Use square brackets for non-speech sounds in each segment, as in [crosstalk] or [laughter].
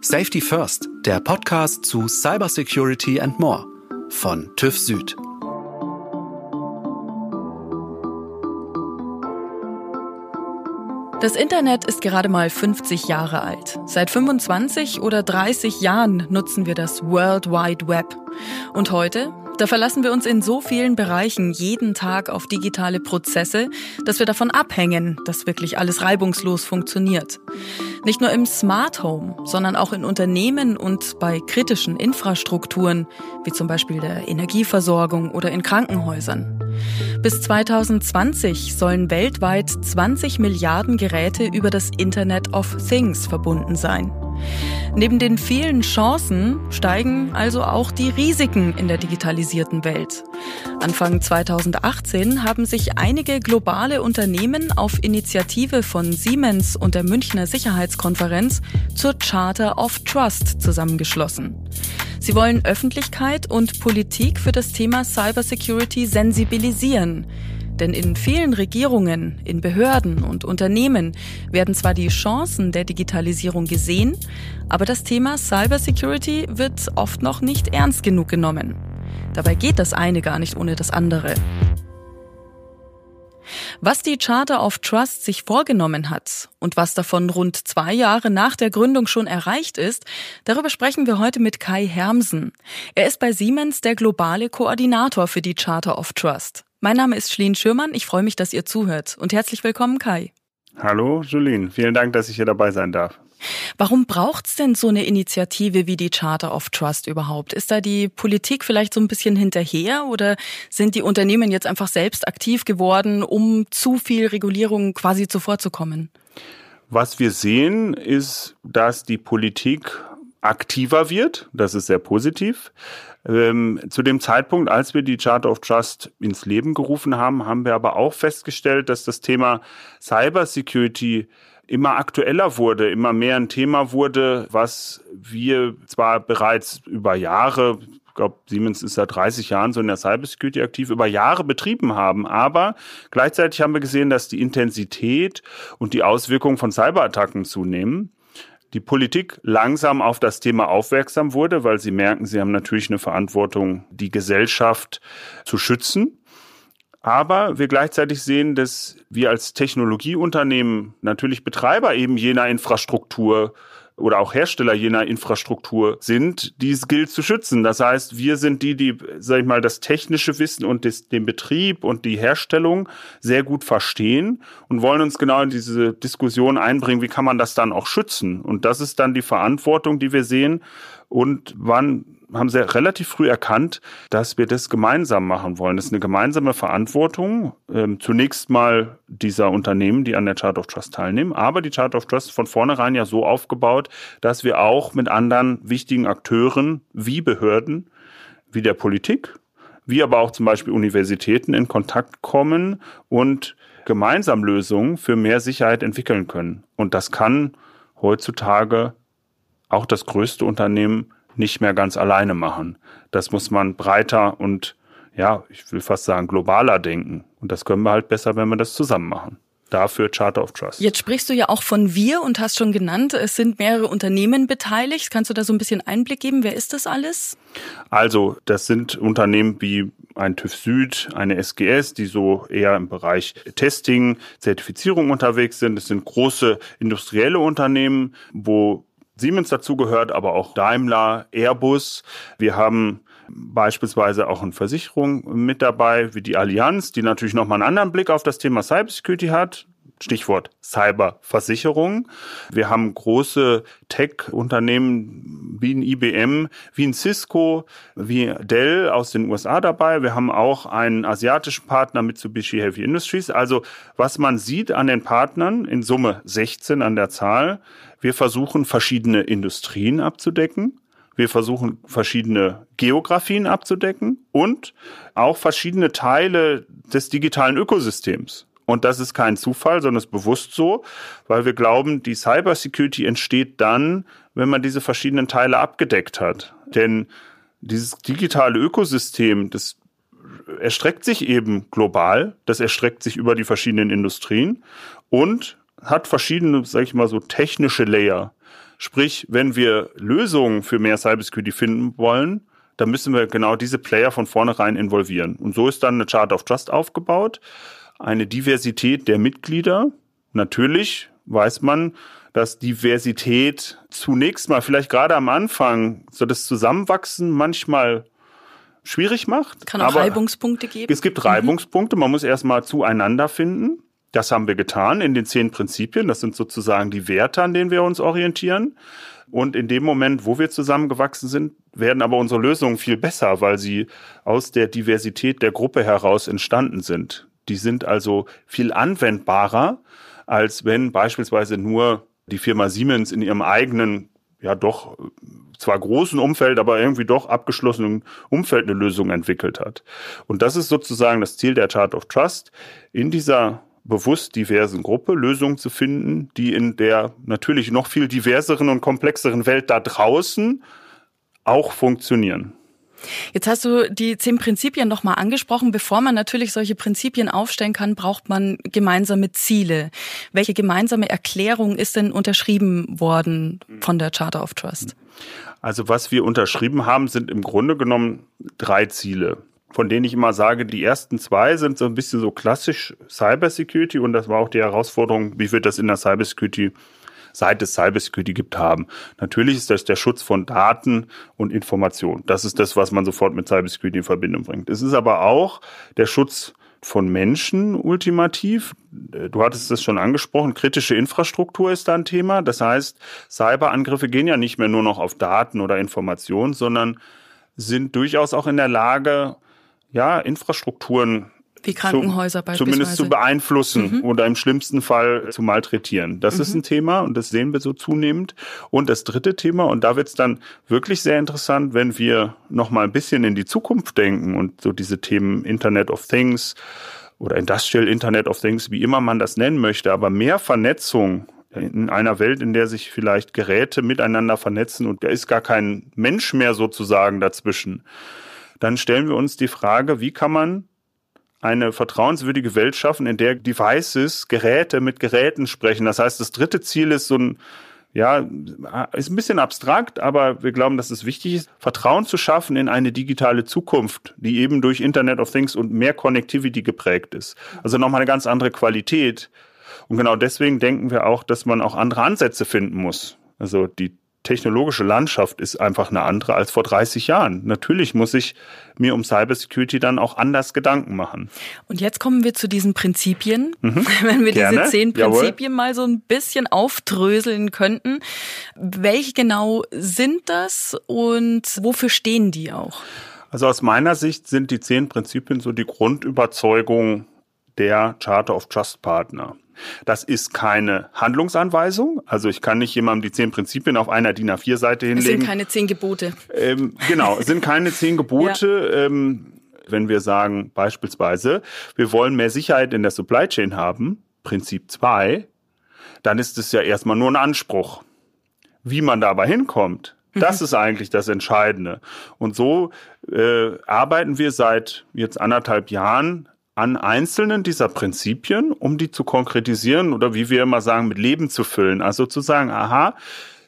Safety First, der Podcast zu Cybersecurity and More von TÜV Süd. Das Internet ist gerade mal 50 Jahre alt. Seit 25 oder 30 Jahren nutzen wir das World Wide Web. Und heute, da verlassen wir uns in so vielen Bereichen jeden Tag auf digitale Prozesse, dass wir davon abhängen, dass wirklich alles reibungslos funktioniert. Nicht nur im Smart Home, sondern auch in Unternehmen und bei kritischen Infrastrukturen, wie zum Beispiel der Energieversorgung oder in Krankenhäusern. Bis 2020 sollen weltweit 20 Milliarden Geräte über das Internet of Things verbunden sein. Neben den vielen Chancen steigen also auch die Risiken in der digitalisierten Welt. Anfang 2018 haben sich einige globale Unternehmen auf Initiative von Siemens und der Münchner Sicherheitskonferenz zur Charter of Trust zusammengeschlossen. Sie wollen Öffentlichkeit und Politik für das Thema Cybersecurity sensibilisieren. Denn in vielen Regierungen, in Behörden und Unternehmen werden zwar die Chancen der Digitalisierung gesehen, aber das Thema Cybersecurity wird oft noch nicht ernst genug genommen. Dabei geht das eine gar nicht ohne das andere. Was die Charter of Trust sich vorgenommen hat und was davon rund zwei Jahre nach der Gründung schon erreicht ist, darüber sprechen wir heute mit Kai Hermsen. Er ist bei Siemens der globale Koordinator für die Charter of Trust. Mein Name ist Schlien Schürmann. Ich freue mich, dass ihr zuhört. Und herzlich willkommen, Kai. Hallo, Julien. Vielen Dank, dass ich hier dabei sein darf. Warum braucht's denn so eine Initiative wie die Charter of Trust überhaupt? Ist da die Politik vielleicht so ein bisschen hinterher oder sind die Unternehmen jetzt einfach selbst aktiv geworden, um zu viel Regulierung quasi zuvorzukommen? Was wir sehen, ist, dass die Politik aktiver wird. Das ist sehr positiv. Ähm, zu dem Zeitpunkt, als wir die Charter of Trust ins Leben gerufen haben, haben wir aber auch festgestellt, dass das Thema Cybersecurity immer aktueller wurde, immer mehr ein Thema wurde, was wir zwar bereits über Jahre ich glaube, Siemens ist seit 30 Jahren so in der Cybersecurity aktiv, über Jahre betrieben haben. Aber gleichzeitig haben wir gesehen, dass die Intensität und die Auswirkungen von Cyberattacken zunehmen die Politik langsam auf das Thema aufmerksam wurde, weil sie merken, sie haben natürlich eine Verantwortung, die Gesellschaft zu schützen. Aber wir gleichzeitig sehen, dass wir als Technologieunternehmen natürlich Betreiber eben jener Infrastruktur oder auch Hersteller jener Infrastruktur sind, die es gilt zu schützen. Das heißt, wir sind die, die, sag ich mal, das technische Wissen und des, den Betrieb und die Herstellung sehr gut verstehen und wollen uns genau in diese Diskussion einbringen, wie kann man das dann auch schützen? Und das ist dann die Verantwortung, die wir sehen und wann haben sie relativ früh erkannt, dass wir das gemeinsam machen wollen. Das ist eine gemeinsame Verantwortung. Ähm, zunächst mal dieser Unternehmen, die an der Chart of Trust teilnehmen. Aber die Chart of Trust ist von vornherein ja so aufgebaut, dass wir auch mit anderen wichtigen Akteuren wie Behörden, wie der Politik, wie aber auch zum Beispiel Universitäten in Kontakt kommen und gemeinsam Lösungen für mehr Sicherheit entwickeln können. Und das kann heutzutage auch das größte Unternehmen nicht mehr ganz alleine machen. Das muss man breiter und ja, ich will fast sagen globaler denken. Und das können wir halt besser, wenn wir das zusammen machen. Dafür Charter of Trust. Jetzt sprichst du ja auch von wir und hast schon genannt, es sind mehrere Unternehmen beteiligt. Kannst du da so ein bisschen Einblick geben? Wer ist das alles? Also, das sind Unternehmen wie ein TÜV Süd, eine SGS, die so eher im Bereich Testing, Zertifizierung unterwegs sind. Es sind große industrielle Unternehmen, wo Siemens dazugehört, aber auch Daimler, Airbus. Wir haben beispielsweise auch eine Versicherung mit dabei, wie die Allianz, die natürlich nochmal einen anderen Blick auf das Thema Cybersecurity hat. Stichwort Cyberversicherung. Wir haben große Tech-Unternehmen wie ein IBM, wie ein Cisco, wie Dell aus den USA dabei. Wir haben auch einen asiatischen Partner Mitsubishi Heavy Industries. Also was man sieht an den Partnern, in Summe 16 an der Zahl, wir versuchen verschiedene Industrien abzudecken. Wir versuchen verschiedene Geografien abzudecken und auch verschiedene Teile des digitalen Ökosystems. Und das ist kein Zufall, sondern ist bewusst so, weil wir glauben, die Cybersecurity entsteht dann, wenn man diese verschiedenen Teile abgedeckt hat. Denn dieses digitale Ökosystem, das erstreckt sich eben global, das erstreckt sich über die verschiedenen Industrien und hat verschiedene, sag ich mal so, technische Layer. Sprich, wenn wir Lösungen für mehr Cybersecurity finden wollen, dann müssen wir genau diese Player von vornherein involvieren. Und so ist dann eine Chart of Trust aufgebaut. Eine Diversität der Mitglieder. Natürlich weiß man, dass Diversität zunächst mal vielleicht gerade am Anfang so das Zusammenwachsen manchmal schwierig macht. Kann auch Reibungspunkte geben. Es gibt Reibungspunkte. Man muss erstmal zueinander finden. Das haben wir getan in den zehn Prinzipien. Das sind sozusagen die Werte, an denen wir uns orientieren. Und in dem Moment, wo wir zusammengewachsen sind, werden aber unsere Lösungen viel besser, weil sie aus der Diversität der Gruppe heraus entstanden sind. Die sind also viel anwendbarer, als wenn beispielsweise nur die Firma Siemens in ihrem eigenen, ja doch zwar großen Umfeld, aber irgendwie doch abgeschlossenen Umfeld eine Lösung entwickelt hat. Und das ist sozusagen das Ziel der Chart of Trust, in dieser bewusst diversen Gruppe Lösungen zu finden, die in der natürlich noch viel diverseren und komplexeren Welt da draußen auch funktionieren. Jetzt hast du die zehn Prinzipien nochmal angesprochen. Bevor man natürlich solche Prinzipien aufstellen kann, braucht man gemeinsame Ziele. Welche gemeinsame Erklärung ist denn unterschrieben worden von der Charter of Trust? Also was wir unterschrieben haben, sind im Grunde genommen drei Ziele von denen ich immer sage, die ersten zwei sind so ein bisschen so klassisch Cybersecurity und das war auch die Herausforderung, wie wird das in der Cybersecurity seit es Cybersecurity gibt, haben. Natürlich ist das der Schutz von Daten und Informationen. Das ist das, was man sofort mit Cybersecurity in Verbindung bringt. Es ist aber auch der Schutz von Menschen ultimativ. Du hattest es schon angesprochen, kritische Infrastruktur ist da ein Thema. Das heißt, Cyberangriffe gehen ja nicht mehr nur noch auf Daten oder Informationen, sondern sind durchaus auch in der Lage, ja, Infrastrukturen wie Krankenhäuser zu, beispielsweise. Zumindest zu beeinflussen Mhm. oder im schlimmsten Fall zu malträtieren. Das ist ein Thema und das sehen wir so zunehmend. Und das dritte Thema, und da wird es dann wirklich sehr interessant, wenn wir noch mal ein bisschen in die Zukunft denken und so diese Themen Internet of Things oder Industrial Internet of Things, wie immer man das nennen möchte, aber mehr Vernetzung in einer Welt, in der sich vielleicht Geräte miteinander vernetzen und da ist gar kein Mensch mehr sozusagen dazwischen, dann stellen wir uns die Frage, wie kann man eine vertrauenswürdige Welt schaffen, in der Devices, Geräte mit Geräten sprechen. Das heißt, das dritte Ziel ist so ein, ja, ist ein bisschen abstrakt, aber wir glauben, dass es wichtig ist, Vertrauen zu schaffen in eine digitale Zukunft, die eben durch Internet of Things und mehr Connectivity geprägt ist. Also nochmal eine ganz andere Qualität. Und genau deswegen denken wir auch, dass man auch andere Ansätze finden muss. Also die technologische Landschaft ist einfach eine andere als vor 30 Jahren. Natürlich muss ich mir um Cybersecurity dann auch anders Gedanken machen. Und jetzt kommen wir zu diesen Prinzipien. [laughs] Wenn wir Gerne. diese zehn Jawohl. Prinzipien mal so ein bisschen aufdröseln könnten. Welche genau sind das und wofür stehen die auch? Also aus meiner Sicht sind die zehn Prinzipien so die Grundüberzeugung der Charter of Trust Partner. Das ist keine Handlungsanweisung. Also ich kann nicht jemandem die zehn Prinzipien auf einer DIN A4-Seite Es sind hinlegen. keine zehn Gebote. Ähm, genau, es sind keine zehn Gebote. [laughs] Ähm, wenn wir sagen beispielsweise, wir wollen mehr Sicherheit in der Supply Chain haben, Prinzip zwei, dann ist es ja erstmal nur ein Anspruch. Wie man dabei hinkommt, das ist eigentlich das Entscheidende. Und so äh, arbeiten wir seit jetzt anderthalb Jahren an einzelnen dieser Prinzipien, um die zu konkretisieren oder wie wir immer sagen, mit Leben zu füllen. Also zu sagen, aha,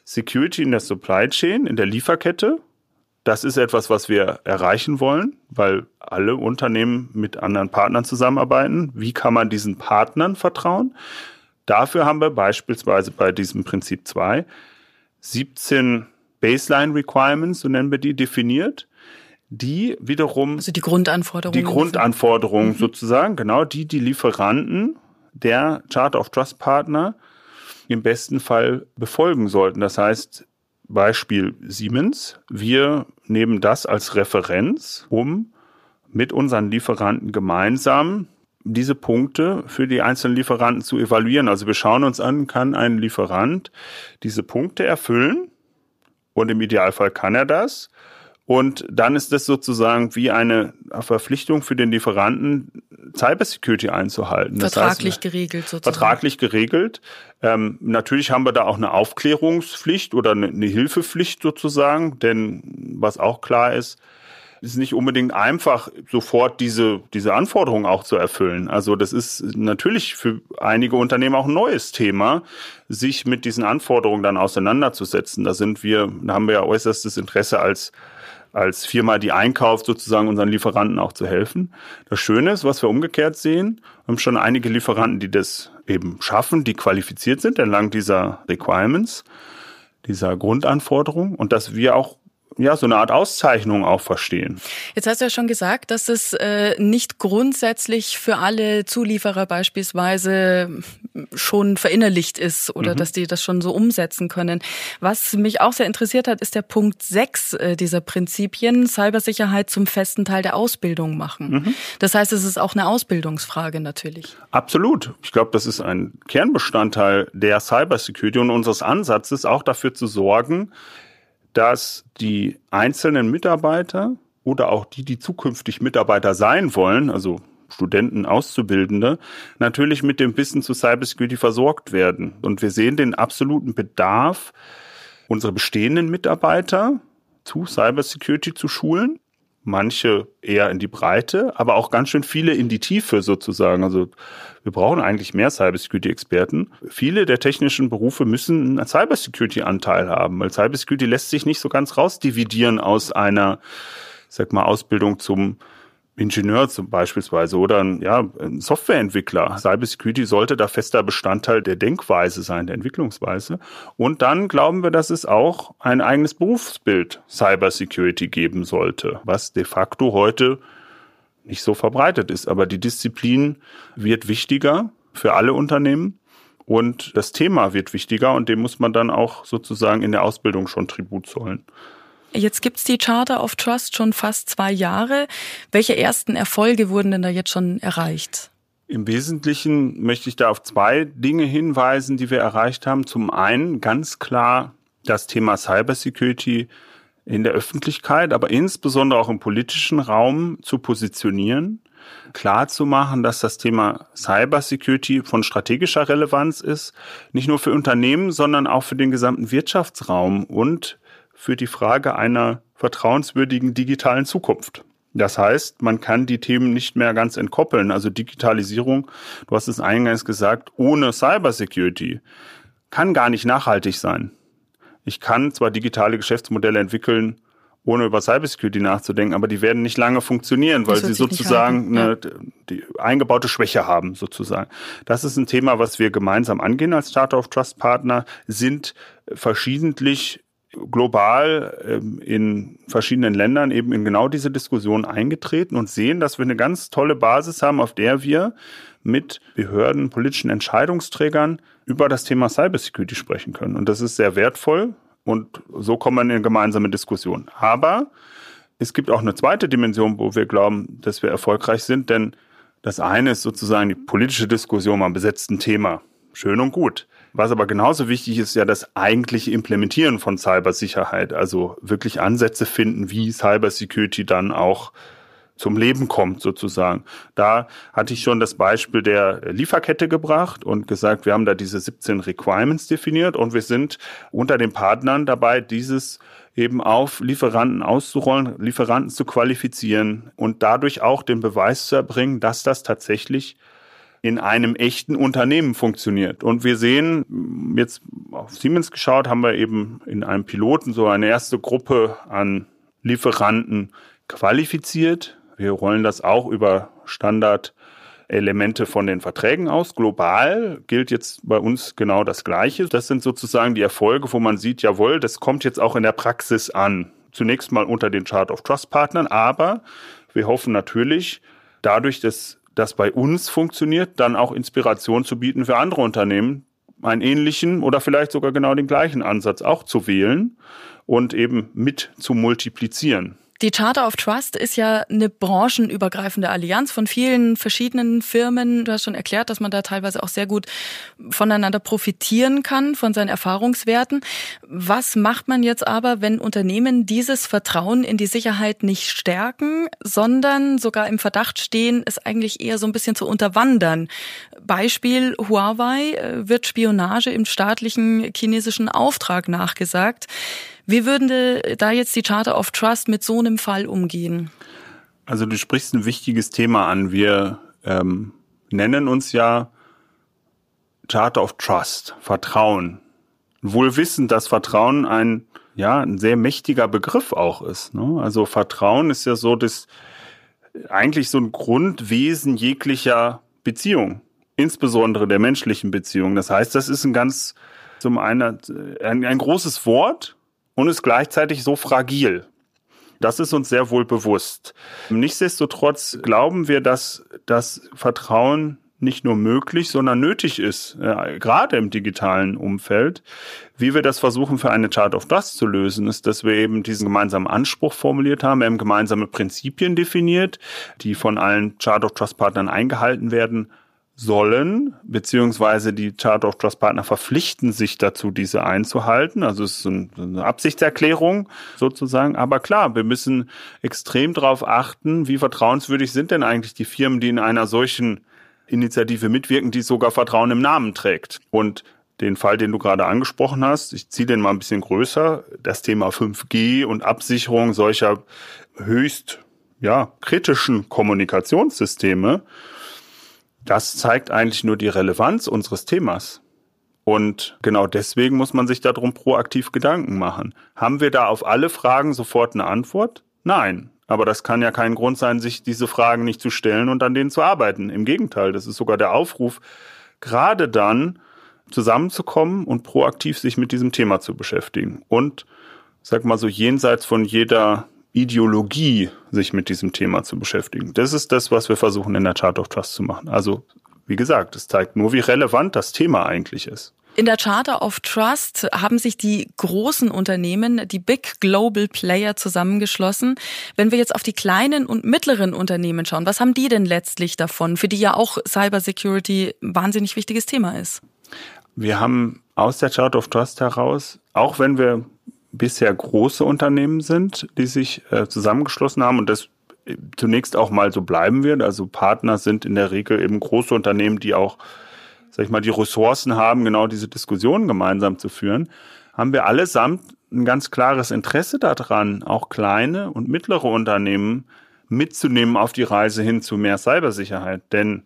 Security in der Supply Chain, in der Lieferkette, das ist etwas, was wir erreichen wollen, weil alle Unternehmen mit anderen Partnern zusammenarbeiten. Wie kann man diesen Partnern vertrauen? Dafür haben wir beispielsweise bei diesem Prinzip 2 17 Baseline Requirements, so nennen wir die, definiert, die wiederum Also die Grundanforderungen. die Grundanforderungen sozusagen, genau die die Lieferanten der Charter of Trust Partner im besten Fall befolgen sollten. Das heißt, Beispiel Siemens, wir nehmen das als Referenz, um mit unseren Lieferanten gemeinsam diese Punkte für die einzelnen Lieferanten zu evaluieren. Also wir schauen uns an, kann ein Lieferant diese Punkte erfüllen? Und im Idealfall kann er das. Und dann ist das sozusagen wie eine Verpflichtung für den Lieferanten, Cybersecurity einzuhalten. Das Vertraglich heißt, geregelt sozusagen. vertraglich geregelt. Ähm, natürlich haben wir da auch eine Aufklärungspflicht oder eine, eine Hilfepflicht sozusagen, denn was auch klar ist, ist nicht unbedingt einfach, sofort diese, diese Anforderungen auch zu erfüllen. Also das ist natürlich für einige Unternehmen auch ein neues Thema, sich mit diesen Anforderungen dann auseinanderzusetzen. Da sind wir, da haben wir ja äußerstes Interesse als als Firma, die einkauft, sozusagen unseren Lieferanten auch zu helfen. Das Schöne ist, was wir umgekehrt sehen, haben schon einige Lieferanten, die das eben schaffen, die qualifiziert sind entlang dieser Requirements, dieser Grundanforderungen und dass wir auch ja, so eine Art Auszeichnung auch verstehen. Jetzt hast du ja schon gesagt, dass es äh, nicht grundsätzlich für alle Zulieferer beispielsweise schon verinnerlicht ist oder mhm. dass die das schon so umsetzen können. Was mich auch sehr interessiert hat, ist der Punkt 6 äh, dieser Prinzipien, Cybersicherheit zum festen Teil der Ausbildung machen. Mhm. Das heißt, es ist auch eine Ausbildungsfrage natürlich. Absolut. Ich glaube, das ist ein Kernbestandteil der Cybersecurity und unseres Ansatzes, auch dafür zu sorgen, dass die einzelnen Mitarbeiter oder auch die, die zukünftig Mitarbeiter sein wollen, also Studenten, Auszubildende, natürlich mit dem Wissen zu Cybersecurity versorgt werden. Und wir sehen den absoluten Bedarf, unsere bestehenden Mitarbeiter zu Cybersecurity zu schulen manche eher in die Breite, aber auch ganz schön viele in die Tiefe sozusagen. Also wir brauchen eigentlich mehr Cybersecurity-Experten. Viele der technischen Berufe müssen einen Cybersecurity-Anteil haben, weil Cybersecurity lässt sich nicht so ganz rausdividieren aus einer, sag mal, Ausbildung zum Ingenieur zum beispielsweise oder ein, ja, ein Softwareentwickler. Cybersecurity sollte da fester Bestandteil der Denkweise sein, der Entwicklungsweise. Und dann glauben wir, dass es auch ein eigenes Berufsbild Cybersecurity geben sollte, was de facto heute nicht so verbreitet ist. Aber die Disziplin wird wichtiger für alle Unternehmen. Und das Thema wird wichtiger und dem muss man dann auch sozusagen in der Ausbildung schon Tribut zollen. Jetzt gibt's die Charter of Trust schon fast zwei Jahre. Welche ersten Erfolge wurden denn da jetzt schon erreicht? Im Wesentlichen möchte ich da auf zwei Dinge hinweisen, die wir erreicht haben. Zum einen ganz klar das Thema Cybersecurity in der Öffentlichkeit, aber insbesondere auch im politischen Raum zu positionieren, klar zu machen, dass das Thema Cybersecurity von strategischer Relevanz ist, nicht nur für Unternehmen, sondern auch für den gesamten Wirtschaftsraum und für die Frage einer vertrauenswürdigen digitalen Zukunft. Das heißt, man kann die Themen nicht mehr ganz entkoppeln. Also Digitalisierung, du hast es eingangs gesagt, ohne Cybersecurity kann gar nicht nachhaltig sein. Ich kann zwar digitale Geschäftsmodelle entwickeln, ohne über Cybersecurity nachzudenken, aber die werden nicht lange funktionieren, weil sie sozusagen eine die eingebaute Schwäche haben, sozusagen. Das ist ein Thema, was wir gemeinsam angehen als Charter of Trust Partner, sind verschiedentlich global ähm, in verschiedenen Ländern eben in genau diese Diskussion eingetreten und sehen, dass wir eine ganz tolle Basis haben, auf der wir mit Behörden, politischen Entscheidungsträgern über das Thema Cybersecurity sprechen können. Und das ist sehr wertvoll und so kommen wir in eine gemeinsame Diskussion. Aber es gibt auch eine zweite Dimension, wo wir glauben, dass wir erfolgreich sind, denn das eine ist sozusagen die politische Diskussion am besetzten Thema. Schön und gut. Was aber genauso wichtig ist, ja das eigentliche Implementieren von Cybersicherheit. Also wirklich Ansätze finden, wie Cybersecurity dann auch zum Leben kommt sozusagen. Da hatte ich schon das Beispiel der Lieferkette gebracht und gesagt, wir haben da diese 17 Requirements definiert und wir sind unter den Partnern dabei, dieses eben auf Lieferanten auszurollen, Lieferanten zu qualifizieren und dadurch auch den Beweis zu erbringen, dass das tatsächlich in einem echten Unternehmen funktioniert. Und wir sehen, jetzt auf Siemens geschaut, haben wir eben in einem Piloten so eine erste Gruppe an Lieferanten qualifiziert. Wir rollen das auch über Standardelemente von den Verträgen aus. Global gilt jetzt bei uns genau das Gleiche. Das sind sozusagen die Erfolge, wo man sieht, jawohl, das kommt jetzt auch in der Praxis an. Zunächst mal unter den Chart of Trust Partnern, aber wir hoffen natürlich, dadurch, dass das bei uns funktioniert, dann auch Inspiration zu bieten für andere Unternehmen, einen ähnlichen oder vielleicht sogar genau den gleichen Ansatz auch zu wählen und eben mit zu multiplizieren. Die Charter of Trust ist ja eine branchenübergreifende Allianz von vielen verschiedenen Firmen. Du hast schon erklärt, dass man da teilweise auch sehr gut voneinander profitieren kann, von seinen Erfahrungswerten. Was macht man jetzt aber, wenn Unternehmen dieses Vertrauen in die Sicherheit nicht stärken, sondern sogar im Verdacht stehen, es eigentlich eher so ein bisschen zu unterwandern? Beispiel Huawei äh, wird Spionage im staatlichen chinesischen Auftrag nachgesagt. Wie würde da jetzt die Charter of Trust mit so einem Fall umgehen? Also du sprichst ein wichtiges Thema an. Wir ähm, nennen uns ja Charter of Trust, Vertrauen. Wohl wissend, dass Vertrauen ein, ja, ein sehr mächtiger Begriff auch ist. Ne? Also Vertrauen ist ja so das, eigentlich so ein Grundwesen jeglicher Beziehung, insbesondere der menschlichen Beziehung. Das heißt, das ist ein ganz, zum einen ein, ein großes Wort und ist gleichzeitig so fragil. Das ist uns sehr wohl bewusst. Nichtsdestotrotz glauben wir, dass das Vertrauen nicht nur möglich, sondern nötig ist, äh, gerade im digitalen Umfeld. Wie wir das versuchen für eine Chart of Trust zu lösen, ist, dass wir eben diesen gemeinsamen Anspruch formuliert haben, wir haben gemeinsame Prinzipien definiert, die von allen Chart of Trust Partnern eingehalten werden sollen, beziehungsweise die Chart of Trust Partner verpflichten sich dazu, diese einzuhalten. Also es ist eine Absichtserklärung sozusagen. Aber klar, wir müssen extrem darauf achten, wie vertrauenswürdig sind denn eigentlich die Firmen, die in einer solchen Initiative mitwirken, die sogar Vertrauen im Namen trägt. Und den Fall, den du gerade angesprochen hast, ich ziehe den mal ein bisschen größer, das Thema 5G und Absicherung solcher höchst ja, kritischen Kommunikationssysteme, das zeigt eigentlich nur die Relevanz unseres Themas. Und genau deswegen muss man sich darum proaktiv Gedanken machen. Haben wir da auf alle Fragen sofort eine Antwort? Nein. Aber das kann ja kein Grund sein, sich diese Fragen nicht zu stellen und an denen zu arbeiten. Im Gegenteil, das ist sogar der Aufruf, gerade dann zusammenzukommen und proaktiv sich mit diesem Thema zu beschäftigen. Und, sag mal so, jenseits von jeder Ideologie sich mit diesem Thema zu beschäftigen. Das ist das, was wir versuchen in der Chart of Trust zu machen. Also, wie gesagt, es zeigt nur, wie relevant das Thema eigentlich ist. In der Charter of Trust haben sich die großen Unternehmen, die Big Global Player zusammengeschlossen. Wenn wir jetzt auf die kleinen und mittleren Unternehmen schauen, was haben die denn letztlich davon, für die ja auch Cybersecurity ein wahnsinnig wichtiges Thema ist? Wir haben aus der Charter of Trust heraus, auch wenn wir bisher große Unternehmen sind, die sich äh, zusammengeschlossen haben und das äh, zunächst auch mal so bleiben wird. Also Partner sind in der Regel eben große Unternehmen, die auch, sag ich mal, die Ressourcen haben, genau diese Diskussionen gemeinsam zu führen. Haben wir allesamt ein ganz klares Interesse daran, auch kleine und mittlere Unternehmen mitzunehmen auf die Reise hin zu mehr Cybersicherheit. Denn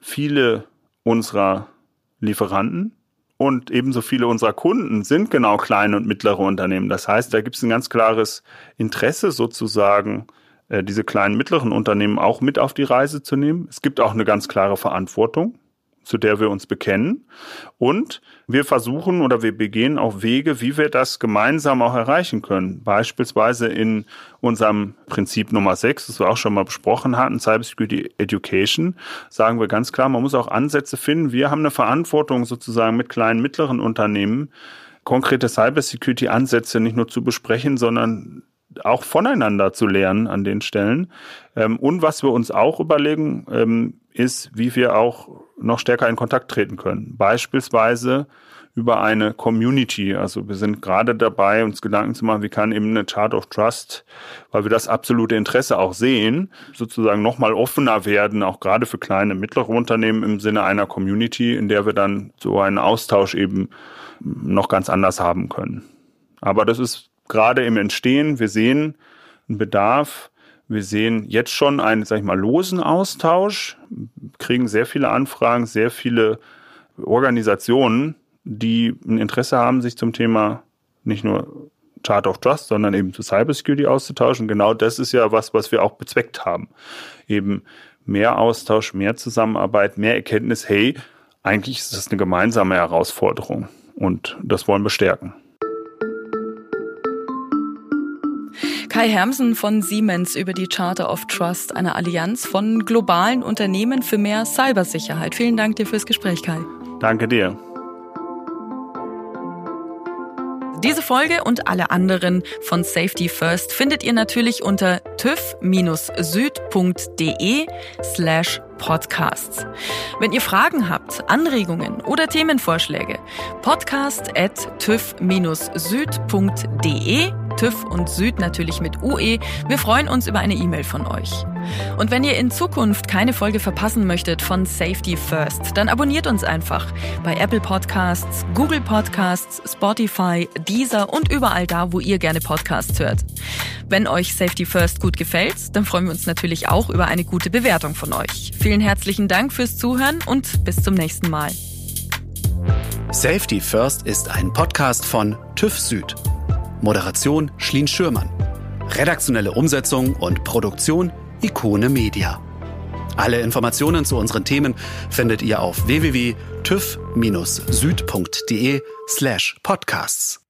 viele unserer Lieferanten und ebenso viele unserer Kunden sind genau kleine und mittlere Unternehmen. Das heißt, da gibt es ein ganz klares Interesse sozusagen, äh, diese kleinen mittleren Unternehmen auch mit auf die Reise zu nehmen. Es gibt auch eine ganz klare Verantwortung zu der wir uns bekennen. Und wir versuchen oder wir begehen auch Wege, wie wir das gemeinsam auch erreichen können. Beispielsweise in unserem Prinzip Nummer 6, das wir auch schon mal besprochen hatten, Cybersecurity Education, sagen wir ganz klar, man muss auch Ansätze finden. Wir haben eine Verantwortung sozusagen mit kleinen, mittleren Unternehmen, konkrete Cybersecurity-Ansätze nicht nur zu besprechen, sondern auch voneinander zu lernen an den Stellen. Ähm, und was wir uns auch überlegen, ähm, ist, wie wir auch noch stärker in Kontakt treten können. Beispielsweise über eine Community. Also wir sind gerade dabei, uns Gedanken zu machen, wie kann eben eine Chart of Trust, weil wir das absolute Interesse auch sehen, sozusagen nochmal offener werden, auch gerade für kleine, mittlere Unternehmen im Sinne einer Community, in der wir dann so einen Austausch eben noch ganz anders haben können. Aber das ist gerade im Entstehen. Wir sehen einen Bedarf. Wir sehen jetzt schon einen, sag ich mal, losen Austausch, kriegen sehr viele Anfragen, sehr viele Organisationen, die ein Interesse haben, sich zum Thema nicht nur Chart of Trust, sondern eben zu Cybersecurity auszutauschen. Genau das ist ja was, was wir auch bezweckt haben. Eben mehr Austausch, mehr Zusammenarbeit, mehr Erkenntnis. Hey, eigentlich ist das eine gemeinsame Herausforderung und das wollen wir stärken. Kai Hermsen von Siemens über die Charter of Trust, eine Allianz von globalen Unternehmen für mehr Cybersicherheit. Vielen Dank dir fürs Gespräch, Kai. Danke dir. Diese Folge und alle anderen von Safety First findet ihr natürlich unter tüv-süd.de slash podcasts. Wenn ihr Fragen habt, Anregungen oder Themenvorschläge, podcast at tüv-süd.de TÜV und Süd natürlich mit UE. Wir freuen uns über eine E-Mail von euch. Und wenn ihr in Zukunft keine Folge verpassen möchtet von Safety First, dann abonniert uns einfach bei Apple Podcasts, Google Podcasts, Spotify, Deezer und überall da, wo ihr gerne Podcasts hört. Wenn euch Safety First gut gefällt, dann freuen wir uns natürlich auch über eine gute Bewertung von euch. Vielen herzlichen Dank fürs Zuhören und bis zum nächsten Mal. Safety First ist ein Podcast von TÜV Süd. Moderation Schlien Schürmann. Redaktionelle Umsetzung und Produktion Ikone Media. Alle Informationen zu unseren Themen findet ihr auf www.tüv-süd.de slash podcasts.